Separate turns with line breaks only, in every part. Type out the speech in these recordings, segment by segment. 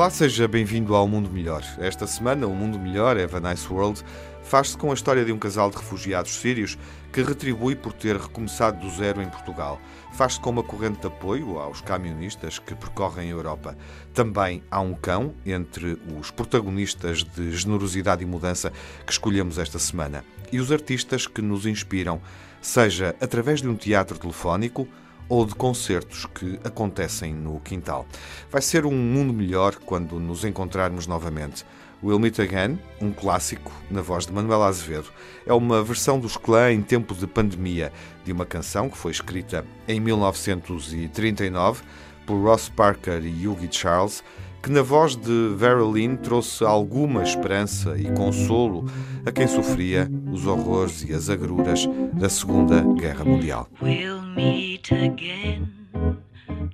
Olá, seja bem-vindo ao Mundo Melhor. Esta semana, o Mundo Melhor, Have a Nice World, faz-se com a história de um casal de refugiados sírios que retribui por ter recomeçado do zero em Portugal. Faz-se com uma corrente de apoio aos camionistas que percorrem a Europa. Também há um cão entre os protagonistas de generosidade e mudança que escolhemos esta semana e os artistas que nos inspiram, seja através de um teatro telefónico ou de concertos que acontecem no quintal. Vai ser um mundo melhor quando nos encontrarmos novamente. We'll Meet Again, um clássico na voz de Manuel Azevedo, é uma versão dos Clã em tempo de pandemia de uma canção que foi escrita em 1939 por Ross Parker e Hughie Charles que na voz de Vera Lynn trouxe alguma esperança e consolo a quem sofria os horrores e as agruras da Segunda Guerra Mundial.
We'll meet again,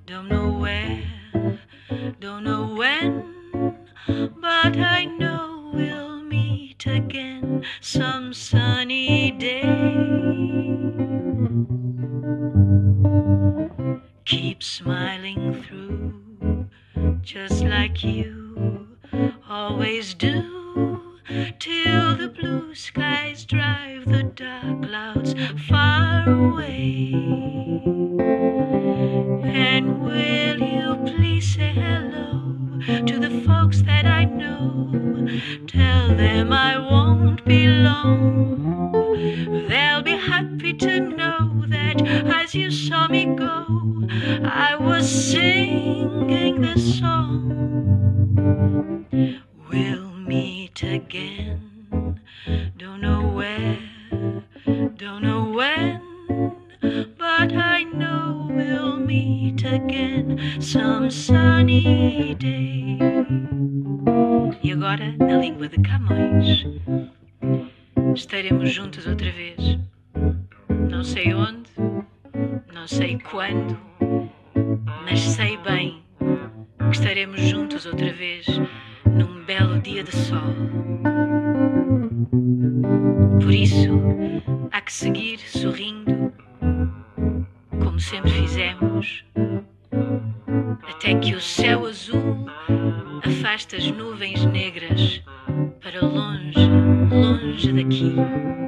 don't know where, don't know when, but I num belo dia de sol. Por isso, há que seguir sorrindo, como sempre fizemos, até que o céu azul afasta as nuvens negras para longe, longe daqui.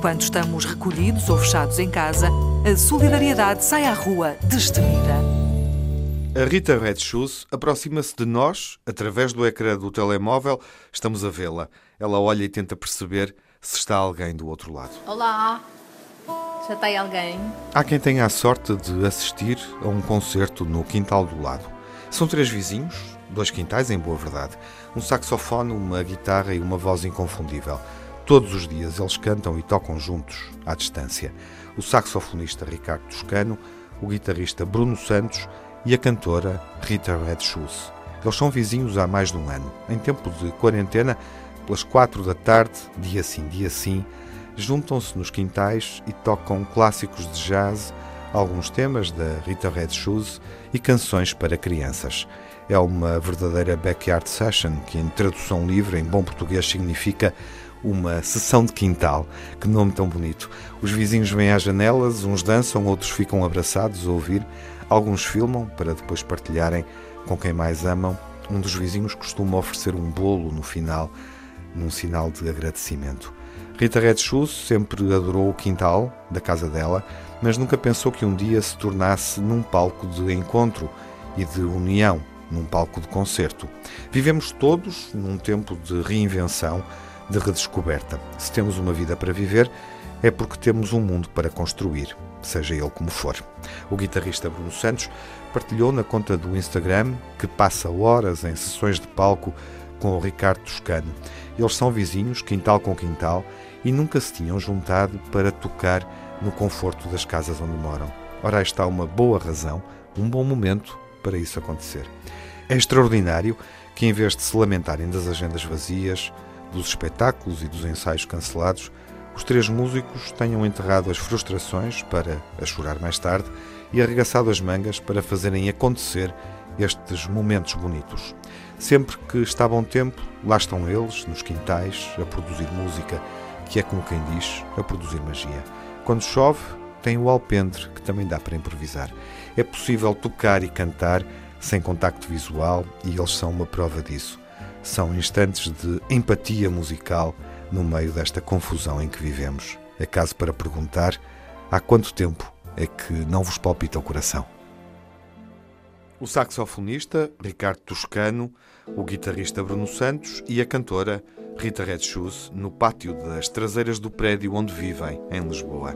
Enquanto estamos recolhidos ou fechados em casa, a solidariedade sai à rua destemida.
A Rita Red Shoes aproxima-se de nós através do ecrã do telemóvel. Estamos a vê-la. Ela olha e tenta perceber se está alguém do outro lado.
Olá! Já está aí alguém?
Há quem tenha a sorte de assistir a um concerto no quintal do lado. São três vizinhos, dois quintais em boa verdade, um saxofone, uma guitarra e uma voz inconfundível. Todos os dias eles cantam e tocam juntos, à distância. O saxofonista Ricardo Toscano, o guitarrista Bruno Santos e a cantora Rita Red Shoes. Eles são vizinhos há mais de um ano. Em tempo de quarentena, pelas quatro da tarde, dia sim, dia sim, juntam-se nos quintais e tocam clássicos de jazz, alguns temas da Rita Red Shoes e canções para crianças. É uma verdadeira backyard session, que em tradução livre, em bom português, significa uma sessão de quintal. Que nome tão bonito. Os vizinhos vêm às janelas, uns dançam, outros ficam abraçados a ouvir, alguns filmam para depois partilharem com quem mais amam. Um dos vizinhos costuma oferecer um bolo no final, num sinal de agradecimento. Rita Red Shoes sempre adorou o quintal da casa dela, mas nunca pensou que um dia se tornasse num palco de encontro e de união, num palco de concerto. Vivemos todos num tempo de reinvenção, de redescoberta. Se temos uma vida para viver, é porque temos um mundo para construir, seja ele como for. O guitarrista Bruno Santos partilhou na conta do Instagram que passa horas em sessões de palco com o Ricardo Toscano. Eles são vizinhos, quintal com quintal, e nunca se tinham juntado para tocar no conforto das casas onde moram. Ora, aí está uma boa razão, um bom momento para isso acontecer. É extraordinário que, em vez de se lamentarem das agendas vazias, dos espetáculos e dos ensaios cancelados, os três músicos tenham enterrado as frustrações para a chorar mais tarde e arregaçado as mangas para fazerem acontecer estes momentos bonitos. Sempre que está bom tempo, lá estão eles, nos quintais, a produzir música, que é como quem diz, a produzir magia. Quando chove, tem o alpendre, que também dá para improvisar. É possível tocar e cantar sem contacto visual e eles são uma prova disso. São instantes de empatia musical no meio desta confusão em que vivemos. É caso para perguntar há quanto tempo é que não vos palpita o coração. O saxofonista Ricardo Toscano, o guitarrista Bruno Santos e a cantora Rita Red Shoes no pátio das traseiras do prédio onde vivem, em Lisboa.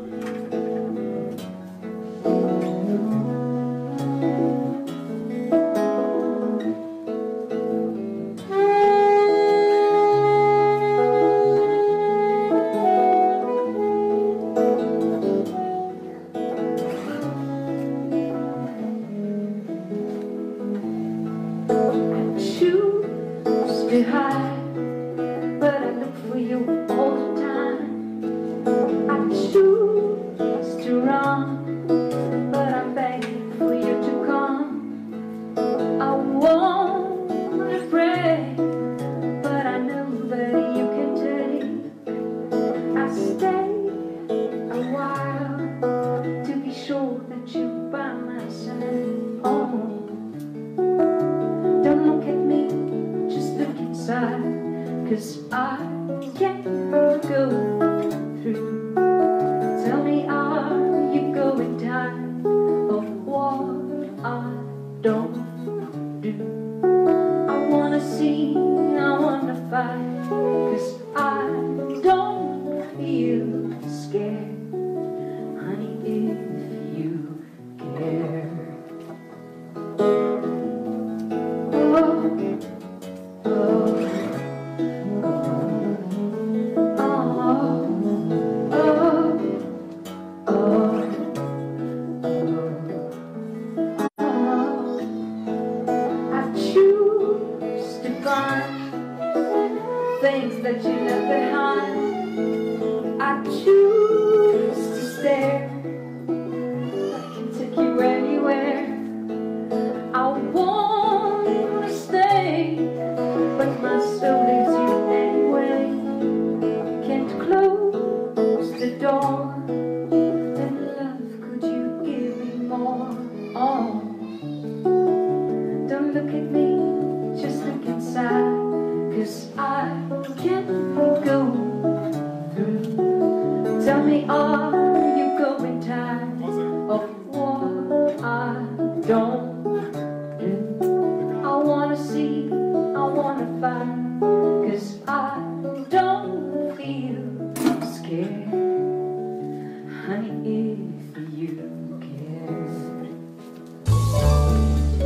Honey, if you care.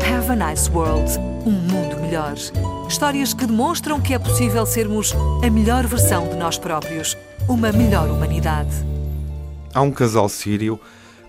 Have a Nice World um mundo melhor. Histórias que demonstram que é possível sermos a melhor versão de nós próprios, uma melhor humanidade.
Há um casal sírio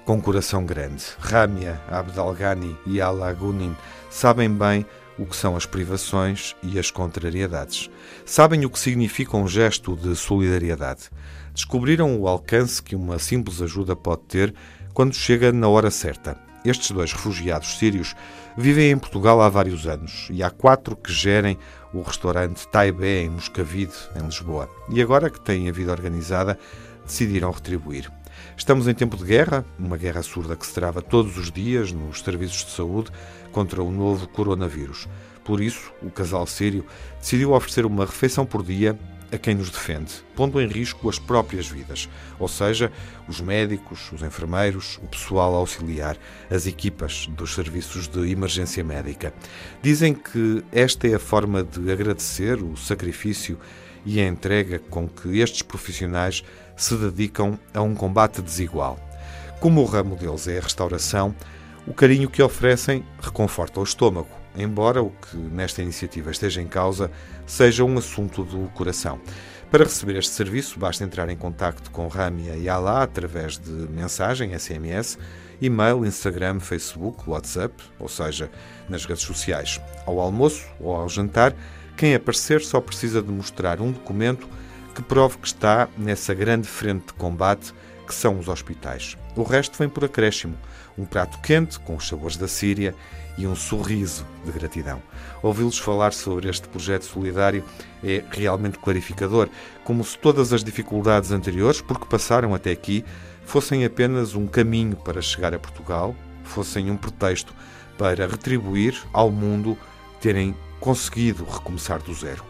com coração grande. Ramia Abdalghani e Ala Gunin sabem bem o que são as privações e as contrariedades. Sabem o que significa um gesto de solidariedade. Descobriram o alcance que uma simples ajuda pode ter quando chega na hora certa. Estes dois refugiados sírios vivem em Portugal há vários anos e há quatro que gerem o restaurante Taibé em Moscavide, em Lisboa. E agora que têm a vida organizada, decidiram retribuir. Estamos em tempo de guerra, uma guerra surda que se trava todos os dias nos serviços de saúde contra o novo coronavírus. Por isso, o casal sírio decidiu oferecer uma refeição por dia a quem nos defende, pondo em risco as próprias vidas, ou seja, os médicos, os enfermeiros, o pessoal auxiliar, as equipas dos serviços de emergência médica. Dizem que esta é a forma de agradecer o sacrifício e a entrega com que estes profissionais se dedicam a um combate desigual. Como o ramo deles é a restauração, o carinho que oferecem reconforta o estômago, embora o que nesta iniciativa esteja em causa seja um assunto do coração. Para receber este serviço, basta entrar em contato com Ramia e Alá através de mensagem, SMS, e-mail, Instagram, Facebook, WhatsApp, ou seja, nas redes sociais. Ao almoço ou ao jantar, quem aparecer só precisa de mostrar um documento que prove que está nessa grande frente de combate que são os hospitais. O resto vem por acréscimo. Um prato quente, com os sabores da Síria, e um sorriso de gratidão. Ouvi-los falar sobre este projeto solidário é realmente clarificador, como se todas as dificuldades anteriores, porque passaram até aqui, fossem apenas um caminho para chegar a Portugal, fossem um pretexto para retribuir ao mundo terem conseguido recomeçar do zero.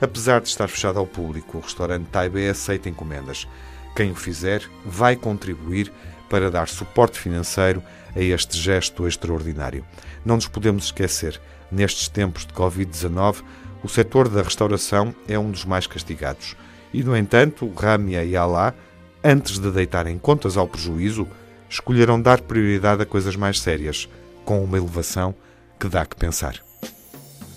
Apesar de estar fechado ao público, o restaurante Taibé aceita encomendas. Quem o fizer vai contribuir para dar suporte financeiro a este gesto extraordinário. Não nos podemos esquecer, nestes tempos de Covid-19, o setor da restauração é um dos mais castigados. E, no entanto, Ramia e Alá, antes de deitarem contas ao prejuízo, escolheram dar prioridade a coisas mais sérias, com uma elevação que dá que pensar.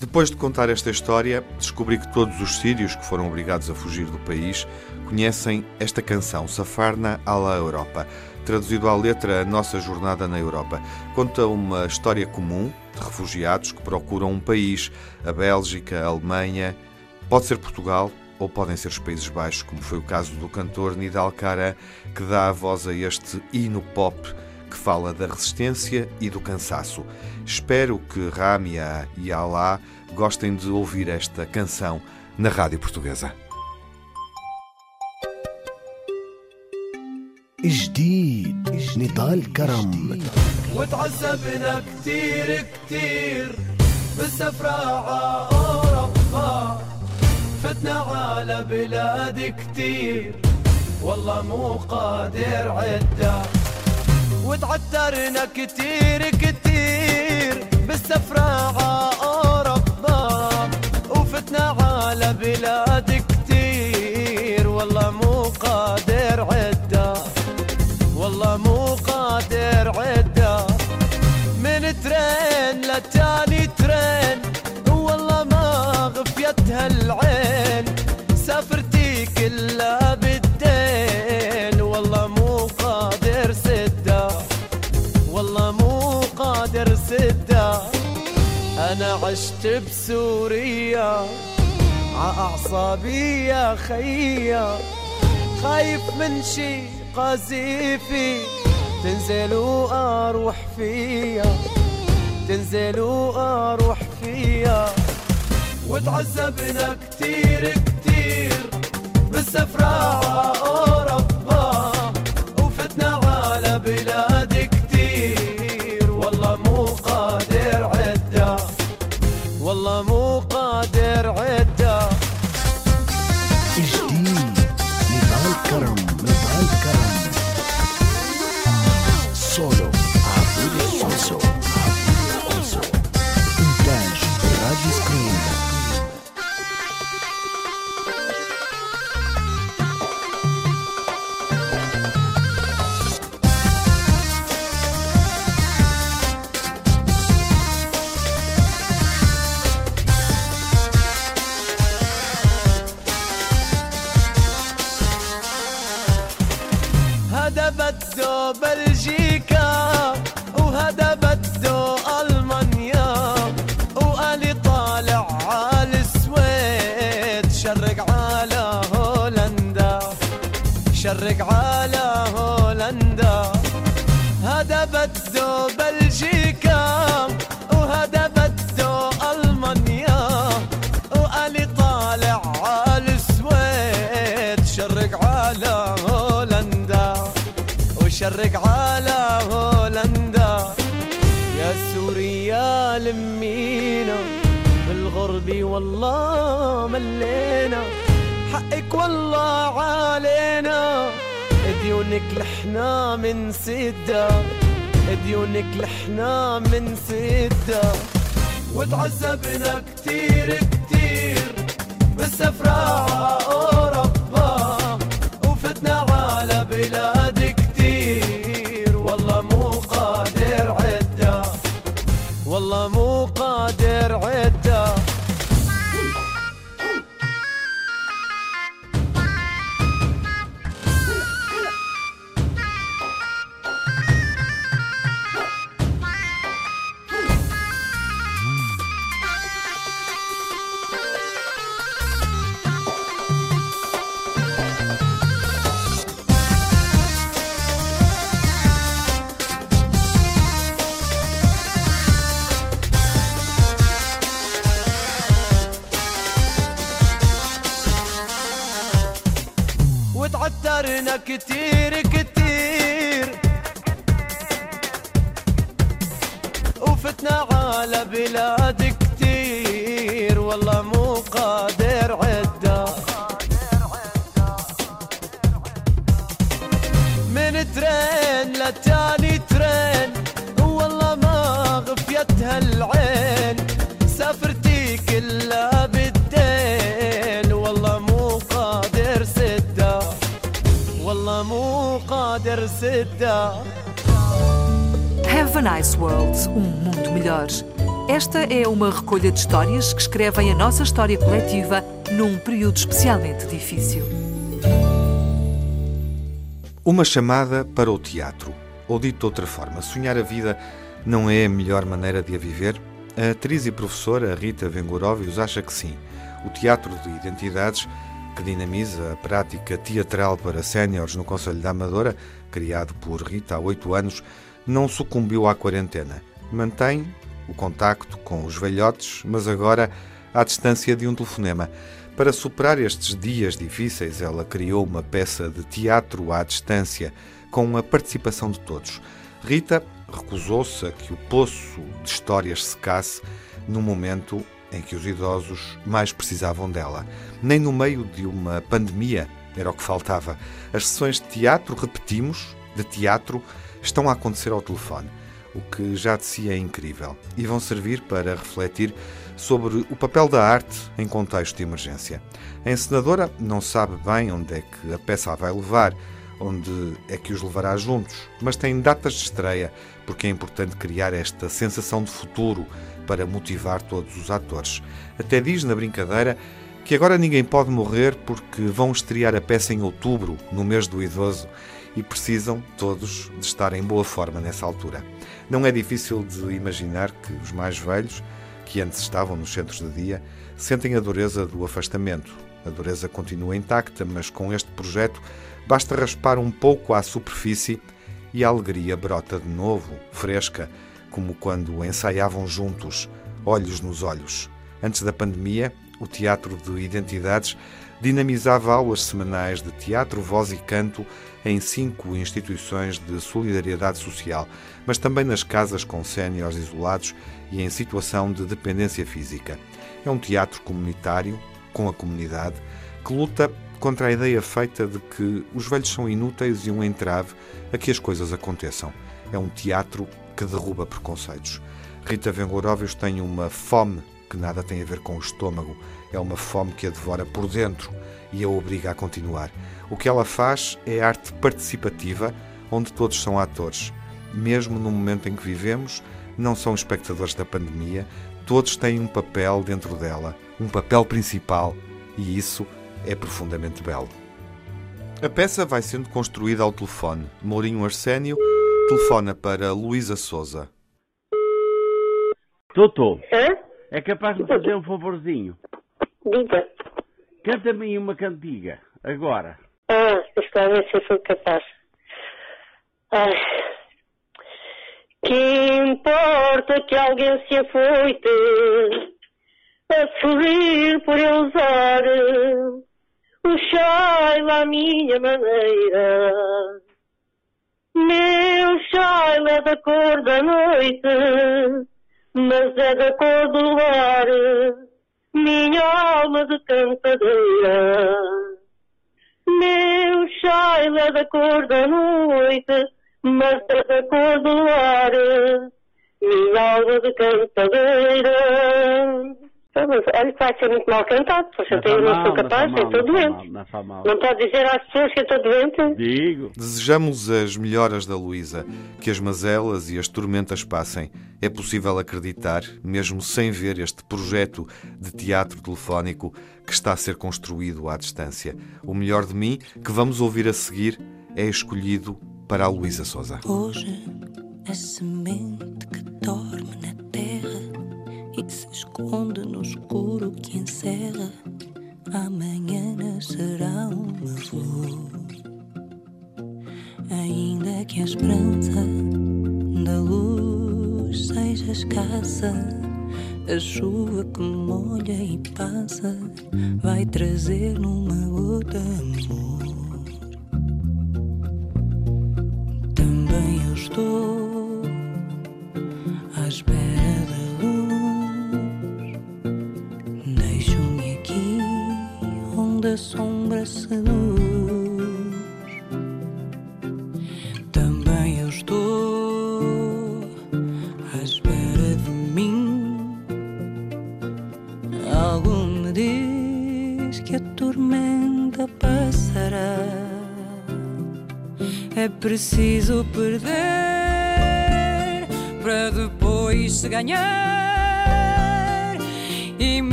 Depois de contar esta história, descobri que todos os sírios que foram obrigados a fugir do país conhecem esta canção, Safarna à la Europa, traduzido à letra A Nossa Jornada na Europa. Conta uma história comum de refugiados que procuram um país, a Bélgica, a Alemanha, pode ser Portugal ou podem ser os Países Baixos, como foi o caso do cantor Nidal Cara, que dá a voz a este hino pop que fala da resistência e do cansaço. Espero que Ramia e Alá gostem de ouvir esta canção na Rádio Portuguesa.
جديد نضال كرم.
وتعذبنا كتير كتير. بالسفرة ع أوروبا فتنا على بلاد كتير. والله مو قادر عدة. وتعترنا كتير كتير. بالسفرة ع أوروبا وفتنا على بلاد كتير. والله مو قادر عدة. لتاني ترين والله ما غفيت هالعين سافرتي كلها بالدين والله مو قادر سدة والله مو قادر سدة أنا عشت بسوريا عأعصابي يا خيا. خايف من شي قذيفي تنزل وأروح فيها تنزل وأروح فيها. وتعذبنا كتير كتير بالسفرة ع أوروبا. وفتنا على بلاد لحنا من سدة ديونك لحنا من سدة وتعذبنا كتير كتير بس كتير
recolha de histórias que escrevem a nossa história coletiva num período especialmente difícil.
Uma chamada para o teatro. Ou dito de outra forma, sonhar a vida não é a melhor maneira de a viver? A atriz e professora Rita Vengorovius acha que sim. O teatro de identidades, que dinamiza a prática teatral para séniores no Conselho da Amadora, criado por Rita há oito anos, não sucumbiu à quarentena. Mantém o contacto com os velhotes, mas agora à distância de um telefonema. Para superar estes dias difíceis, ela criou uma peça de teatro à distância, com a participação de todos. Rita recusou-se a que o poço de histórias secasse no momento em que os idosos mais precisavam dela. Nem no meio de uma pandemia era o que faltava. As sessões de teatro, repetimos, de teatro, estão a acontecer ao telefone, o que já de si é incrível, e vão servir para refletir sobre o papel da arte em contexto de emergência. A encenadora não sabe bem onde é que a peça a vai levar, onde é que os levará juntos, mas tem datas de estreia, porque é importante criar esta sensação de futuro para motivar todos os atores. Até diz na brincadeira que agora ninguém pode morrer porque vão estrear a peça em outubro, no mês do idoso, e precisam todos de estar em boa forma nessa altura. Não é difícil de imaginar que os mais velhos, que antes estavam nos centros de dia, sentem a dureza do afastamento. A dureza continua intacta, mas com este projeto basta raspar um pouco à superfície e a alegria brota de novo, fresca, como quando ensaiavam juntos, olhos nos olhos. Antes da pandemia, o Teatro de Identidades dinamizava aulas semanais de teatro, voz e canto em cinco instituições de solidariedade social, mas também nas casas com séniores isolados e em situação de dependência física. É um teatro comunitário, com a comunidade, que luta contra a ideia feita de que os velhos são inúteis e um entrave a que as coisas aconteçam. É um teatro que derruba preconceitos. Rita Vengorovius tem uma fome que nada tem a ver com o estômago, é uma fome que a devora por dentro e a obriga a continuar. O que ela faz é arte participativa, onde todos são atores. Mesmo no momento em que vivemos, não são espectadores da pandemia, todos têm um papel dentro dela, um papel principal, e isso é profundamente belo. A peça vai sendo construída ao telefone. Mourinho Arsénio telefona para Luísa Souza.
Doutor,
Hã?
É capaz de fazer um favorzinho?
Diga.
Canta-me aí uma cantiga, agora.
Ah, está a ver se eu sou capaz. Ai. Que importa que alguém se afoite a sorrir por eu usar o Shaila à minha maneira. Meu Shaila é da cor da noite, mas é da cor do luar, minha alma de cantadeira. Meu Shaila é da cor da noite, mas é da cor do ar, minha alma de cantadeira. Mas olha que vai ser muito mal cantado, porque eu
Não mal,
sou capaz, eu estou
não faz
doente.
mal, Não faz mal.
Não pode dizer às pessoas que eu estou doente?
Digo.
Desejamos as melhoras da Luísa, que as mazelas e as tormentas passem. É possível acreditar, mesmo sem ver este projeto de teatro telefónico que está a ser construído à distância. O melhor de mim, que vamos ouvir a seguir, é escolhido para a Luísa Souza.
Hoje a semente que dorme na terra e se esconde no escuro que encerra, amanhã nascerá uma flor. Ainda que a esperança da luz seja escassa, a chuva que molha e passa vai trazer numa gota amor.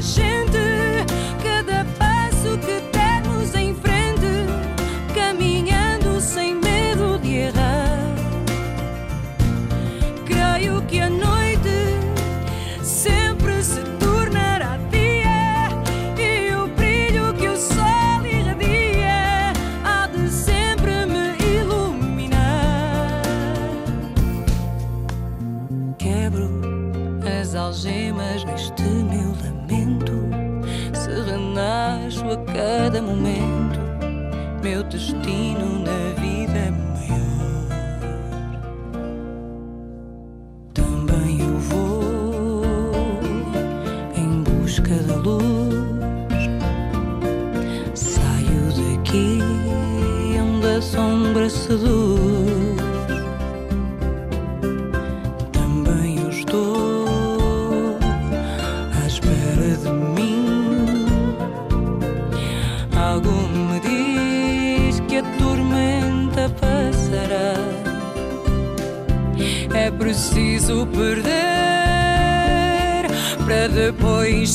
Espera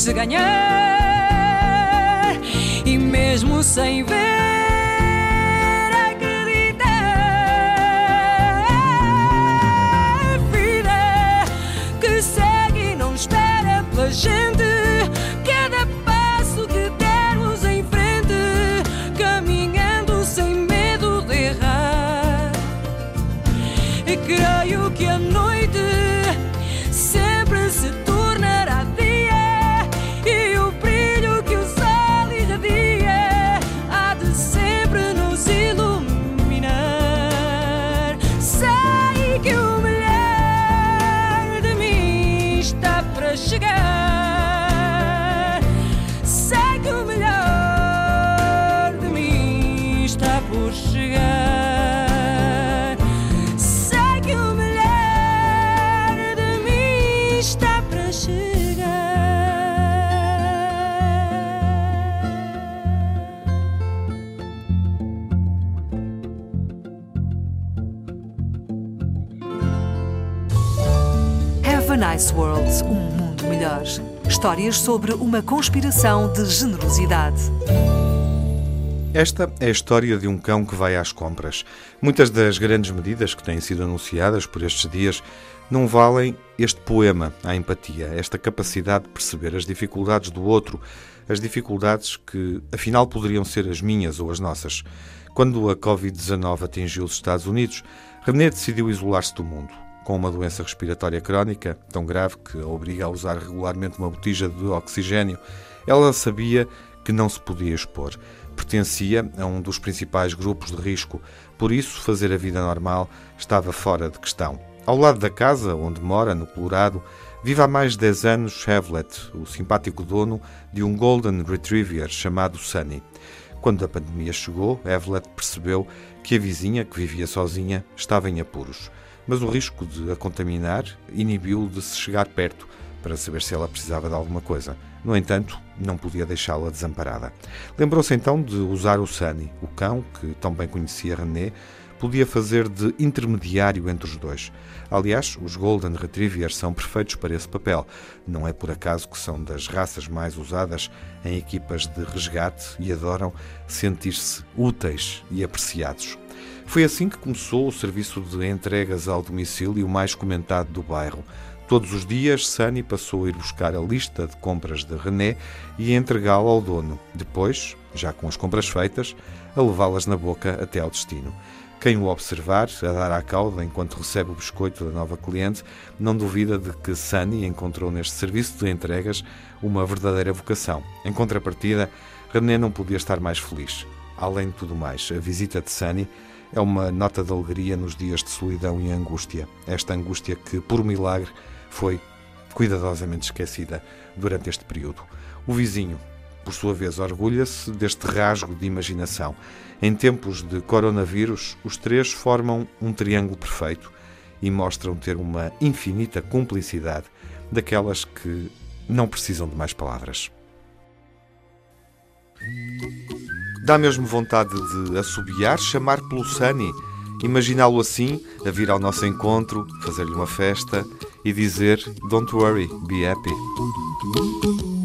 se ganhar. E mesmo sem ver,
Histórias sobre uma conspiração de generosidade.
Esta é a história de um cão que vai às compras. Muitas das grandes medidas que têm sido anunciadas por estes dias não valem este poema à empatia, esta capacidade de perceber as dificuldades do outro, as dificuldades que afinal poderiam ser as minhas ou as nossas. Quando a Covid-19 atingiu os Estados Unidos, René decidiu isolar-se do mundo. Com uma doença respiratória crónica, tão grave que a obriga a usar regularmente uma botija de oxigênio, ela sabia que não se podia expor. Pertencia a um dos principais grupos de risco, por isso fazer a vida normal estava fora de questão. Ao lado da casa onde mora, no Colorado, vive há mais de 10 anos Havlet, o simpático dono de um Golden Retriever chamado Sunny. Quando a pandemia chegou, Evelyn percebeu que a vizinha, que vivia sozinha, estava em apuros. Mas o risco de a contaminar inibiu de se chegar perto para saber se ela precisava de alguma coisa. No entanto, não podia deixá-la desamparada. Lembrou-se então de usar o Sunny, o cão que tão bem conhecia René, podia fazer de intermediário entre os dois. Aliás, os Golden Retrievers são perfeitos para esse papel. Não é por acaso que são das raças mais usadas em equipas de resgate e adoram sentir-se úteis e apreciados. Foi assim que começou o serviço de entregas ao domicílio mais comentado do bairro. Todos os dias, Sunny passou a ir buscar a lista de compras de René e entregá-la ao dono. Depois, já com as compras feitas, a levá-las na boca até ao destino. Quem o observar, a dar à cauda enquanto recebe o biscoito da nova cliente, não duvida de que Sunny encontrou neste serviço de entregas uma verdadeira vocação. Em contrapartida, René não podia estar mais feliz. Além de tudo mais, a visita de Sunny é uma nota de alegria nos dias de solidão e angústia. Esta angústia que, por milagre, foi cuidadosamente esquecida durante este período. O vizinho, por sua vez, orgulha-se deste rasgo de imaginação. Em tempos de coronavírus, os três formam um triângulo perfeito e mostram ter uma infinita cumplicidade daquelas que não precisam de mais palavras. Dá mesmo vontade de assobiar, chamar pelo Sunny, imaginá-lo assim, a vir ao nosso encontro, fazer-lhe uma festa e dizer Don't worry, be happy.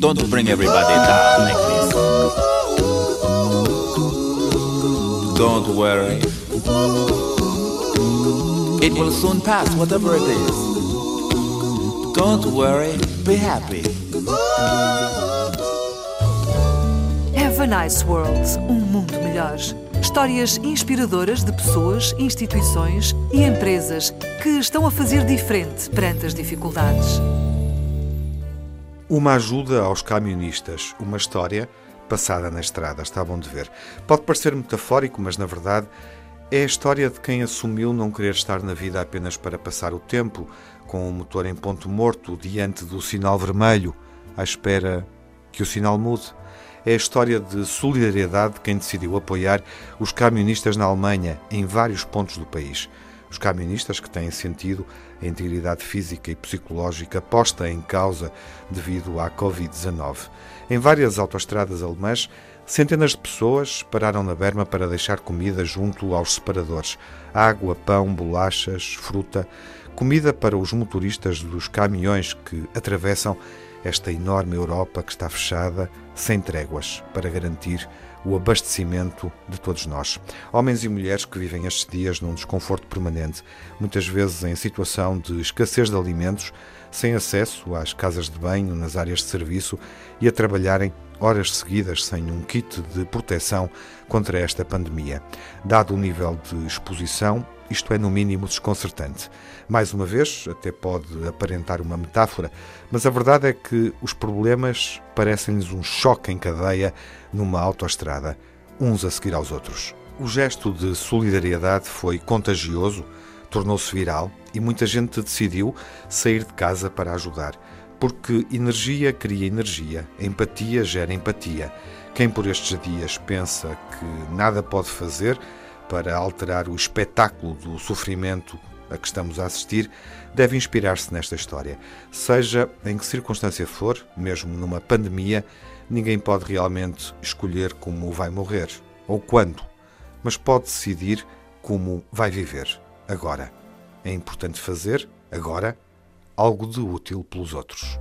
Don't bring everybody down like this. Don't worry. It will soon pass, whatever it is. Don't worry, be happy.
Have a Nice World um mundo melhor. Histórias inspiradoras de pessoas, instituições e empresas que estão a fazer diferente perante as dificuldades.
Uma ajuda aos camionistas, uma história passada na estrada, está bom de ver. Pode parecer metafórico, mas na verdade é a história de quem assumiu não querer estar na vida apenas para passar o tempo, com o motor em ponto morto, diante do sinal vermelho, à espera que o sinal mude. É a história de solidariedade de quem decidiu apoiar os camionistas na Alemanha, em vários pontos do país. Os camionistas que têm sentido a integridade física e psicológica posta em causa devido à Covid-19. Em várias autoestradas alemãs, centenas de pessoas pararam na berma para deixar comida junto aos separadores: água, pão, bolachas, fruta, comida para os motoristas dos caminhões que atravessam esta enorme Europa que está fechada, sem tréguas, para garantir o abastecimento de todos nós. Homens e mulheres que vivem estes dias num desconforto permanente, muitas vezes em situação de escassez de alimentos, sem acesso às casas de banho, nas áreas de serviço e a trabalharem horas seguidas sem um kit de proteção contra esta pandemia. Dado o nível de exposição, isto é no mínimo desconcertante. Mais uma vez, até pode aparentar uma metáfora, mas a verdade é que os problemas parecem-lhes um choque em cadeia numa autoestrada, uns a seguir aos outros. O gesto de solidariedade foi contagioso, tornou-se viral e muita gente decidiu sair de casa para ajudar. Porque energia cria energia, empatia gera empatia. Quem por estes dias pensa que nada pode fazer para alterar o espetáculo do sofrimento a que estamos a assistir, deve inspirar-se nesta história. Seja em que circunstância for, mesmo numa pandemia, ninguém pode realmente escolher como vai morrer ou quando, mas pode decidir como vai viver agora. É importante fazer, agora, algo de útil pelos outros.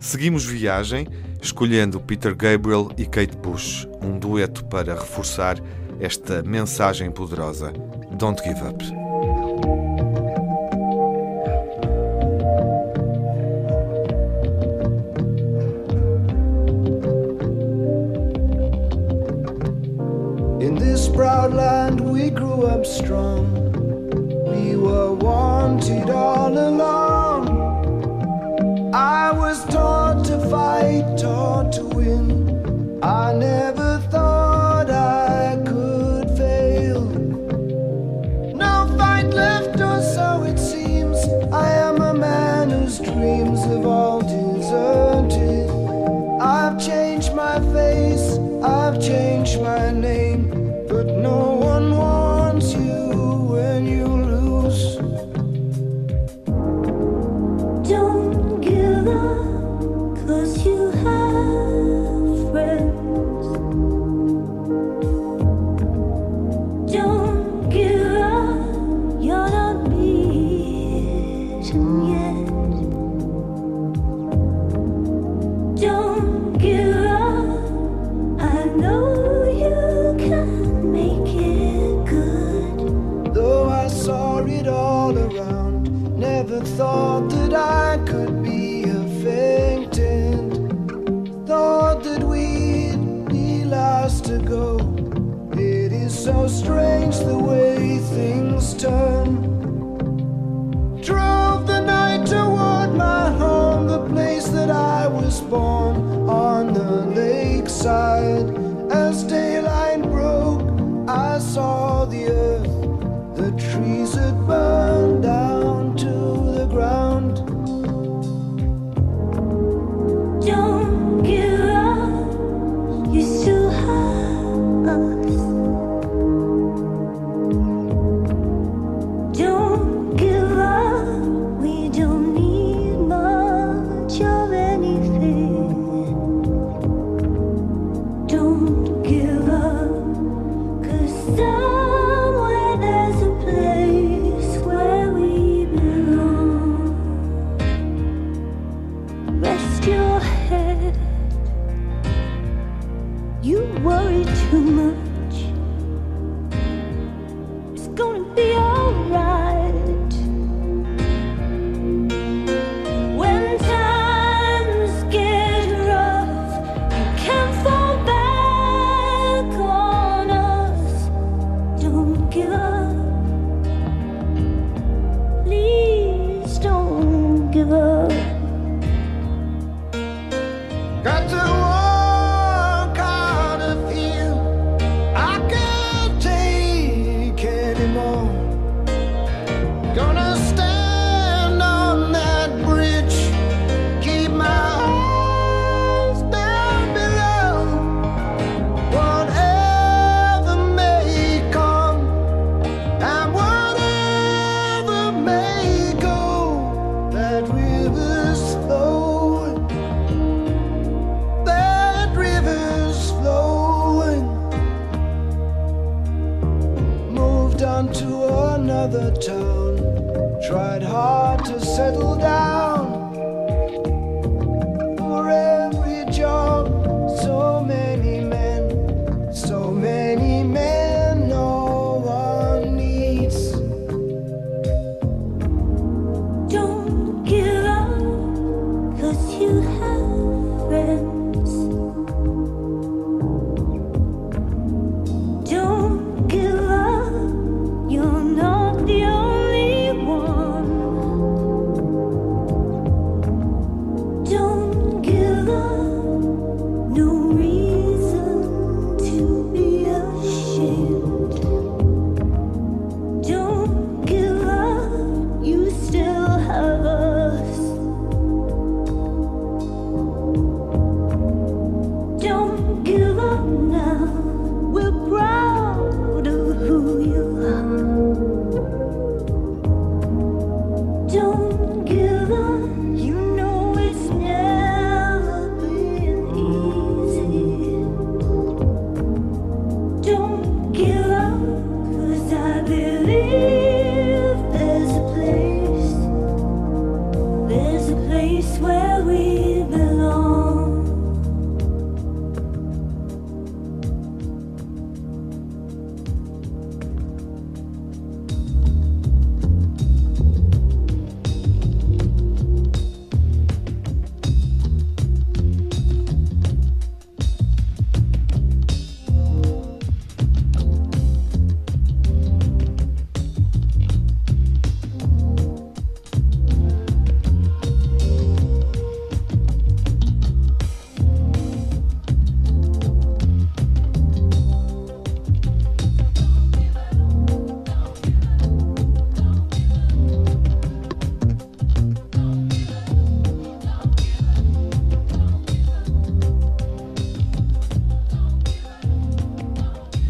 Seguimos viagem, escolhendo Peter Gabriel e Kate Bush, um dueto para reforçar esta mensagem poderosa: Don't give up.
In this proud land we grew up strong. We were wanted all along. I was taught to fight, taught to win. I never thought I I am a man whose dreams have all deserted. I've changed my face, I've changed my name, but no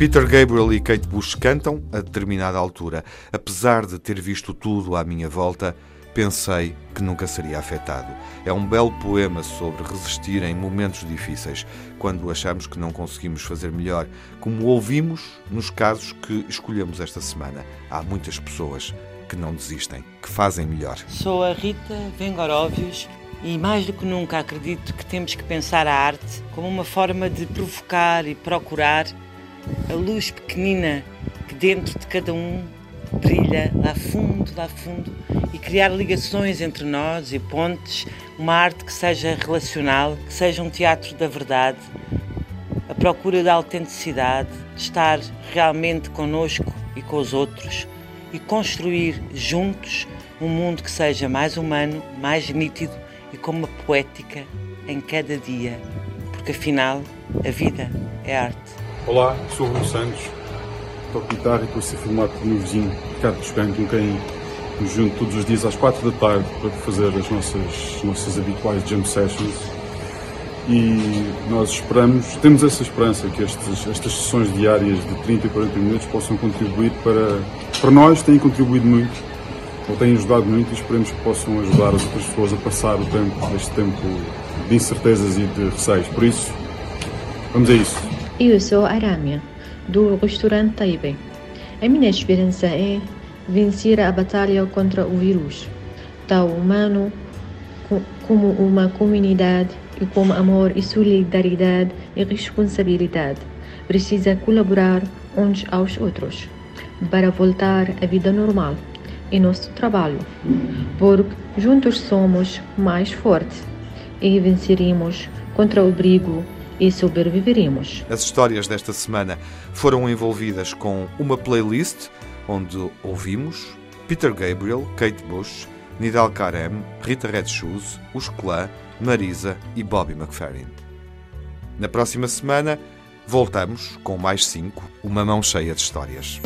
Peter Gabriel e Kate Bush cantam a determinada altura. Apesar de ter visto tudo à minha volta, pensei que nunca seria afetado. É um belo poema sobre resistir em momentos difíceis, quando achamos que não conseguimos fazer melhor, como ouvimos nos casos que escolhemos esta semana. Há muitas pessoas que não desistem, que fazem melhor.
Sou a Rita Vengoróvios e mais do que nunca acredito que temos que pensar a arte como uma forma de provocar e procurar a luz pequenina que dentro de cada um brilha lá fundo, lá fundo e criar ligações entre nós e pontes, uma arte que seja relacional, que seja um teatro da verdade, a procura da autenticidade, de estar realmente connosco e com os outros e construir juntos um mundo que seja mais humano, mais nítido e com uma poética em cada dia, porque afinal a vida é arte.
Olá, sou o Bruno Santos, toco guitarra e estou a ser filmado pelo meu vizinho Ricardo Toscano, com quem me junto todos os dias às 4 da tarde para fazer as nossas, as nossas habituais jam sessions. E nós esperamos, temos essa esperança que estes, estas sessões diárias de 30 e 40 minutos possam contribuir para, para nós, têm contribuído muito, ou têm ajudado muito e esperemos que possam ajudar as outras pessoas a passar o tempo, este tempo de incertezas e de receios. Por isso, vamos a isso.
Eu sou Aramia, do restaurante Taipei. A minha esperança é vencer a batalha contra o vírus, tal humano co- como uma comunidade e com amor e solidariedade e responsabilidade. Precisa colaborar uns aos outros para voltar à vida normal em nosso trabalho, porque juntos somos mais fortes e venceremos contra o perigo e sobreviveremos.
As histórias desta semana foram envolvidas com uma playlist onde ouvimos Peter Gabriel, Kate Bush, Nidal Karem, Rita Red Shoes, Os Clã, Marisa e Bobby McFerrin. Na próxima semana voltamos com mais cinco, uma mão cheia de histórias.